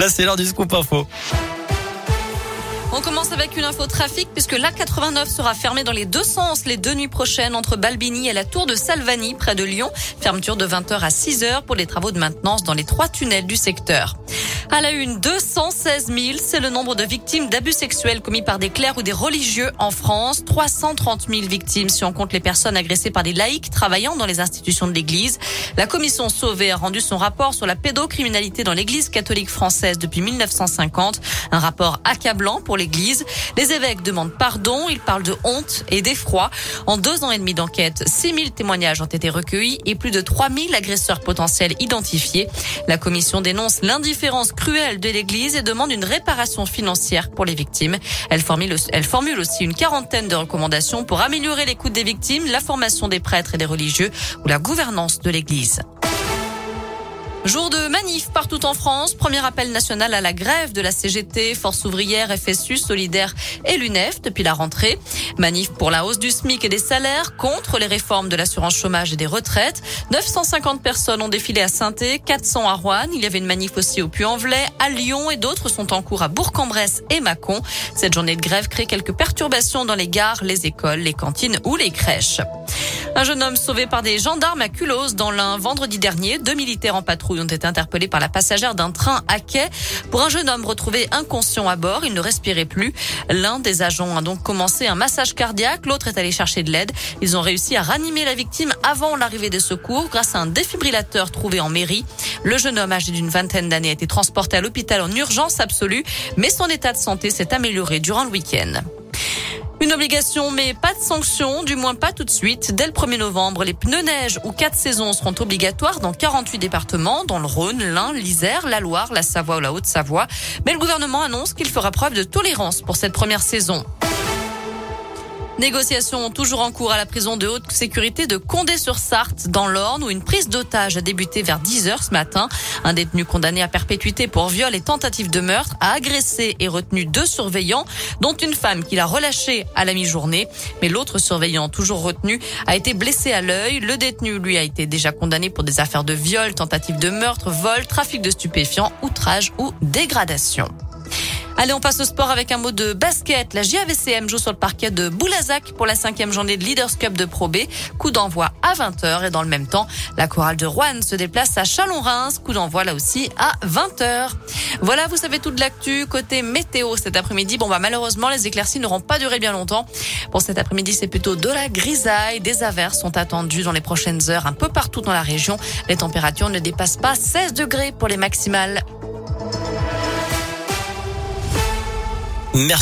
Là, c'est l'heure du scoop info. On commence avec une info trafic puisque l'A89 sera fermée dans les deux sens les deux nuits prochaines entre Balbini et la tour de Salvani près de Lyon. Fermeture de 20h à 6h pour les travaux de maintenance dans les trois tunnels du secteur. À la une, 216 000, c'est le nombre de victimes d'abus sexuels commis par des clercs ou des religieux en France. 330 000 victimes si on compte les personnes agressées par des laïcs travaillant dans les institutions de l'Église. La commission Sauvé a rendu son rapport sur la pédocriminalité dans l'Église catholique française depuis 1950. Un rapport accablant pour l'Église. Les évêques demandent pardon. Ils parlent de honte et d'effroi. En deux ans et demi d'enquête, 6 000 témoignages ont été recueillis et plus de 3 000 agresseurs potentiels identifiés. La commission dénonce l'indifférence cruelle de l'Église et demande une réparation financière pour les victimes. Elle formule, elle formule aussi une quarantaine de recommandations pour améliorer l'écoute des victimes, la formation des prêtres et des religieux ou la gouvernance de l'Église. Jour de manif partout en France. Premier appel national à la grève de la CGT, Force ouvrière, FSU, Solidaire et l'UNEF depuis la rentrée. Manif pour la hausse du SMIC et des salaires, contre les réformes de l'assurance chômage et des retraites. 950 personnes ont défilé à saint 400 à Rouen. Il y avait une manif aussi au Puy-en-Velay, à Lyon et d'autres sont en cours à Bourg-en-Bresse et Mâcon. Cette journée de grève crée quelques perturbations dans les gares, les écoles, les cantines ou les crèches. Un jeune homme sauvé par des gendarmes à Culose dans l'un vendredi dernier. Deux militaires en patrouille ont été interpellés par la passagère d'un train à quai. Pour un jeune homme retrouvé inconscient à bord, il ne respirait plus. L'un des agents a donc commencé un massage cardiaque, l'autre est allé chercher de l'aide. Ils ont réussi à ranimer la victime avant l'arrivée des secours grâce à un défibrillateur trouvé en mairie. Le jeune homme âgé d'une vingtaine d'années a été transporté à l'hôpital en urgence absolue, mais son état de santé s'est amélioré durant le week-end. Une obligation, mais pas de sanction, du moins pas tout de suite. Dès le 1er novembre, les pneus neige ou quatre saisons seront obligatoires dans 48 départements, dans le Rhône, l'Ain, l'Isère, la Loire, la Savoie ou la Haute-Savoie. Mais le gouvernement annonce qu'il fera preuve de tolérance pour cette première saison. Négociations toujours en cours à la prison de haute sécurité de Condé-sur-Sarthe dans l'Orne où une prise d'otage a débuté vers 10 heures ce matin. Un détenu condamné à perpétuité pour viol et tentative de meurtre a agressé et retenu deux surveillants dont une femme qu'il a relâchée à la mi-journée. Mais l'autre surveillant toujours retenu a été blessé à l'œil. Le détenu lui a été déjà condamné pour des affaires de viol, tentative de meurtre, vol, trafic de stupéfiants, outrage ou dégradation. Allez, on passe au sport avec un mot de basket. La JAVCM joue sur le parquet de Boulazac pour la cinquième journée de Leaders Cup de Pro B. Coup d'envoi à 20h et dans le même temps, la chorale de Rouen se déplace à Chalon-Reims. Coup d'envoi là aussi à 20h. Voilà, vous savez toute l'actu côté météo cet après-midi. Bon bah malheureusement, les éclaircies n'auront pas duré bien longtemps. Pour cet après-midi, c'est plutôt de la grisaille. Des averses sont attendues dans les prochaines heures un peu partout dans la région. Les températures ne dépassent pas 16 degrés pour les maximales. Merci.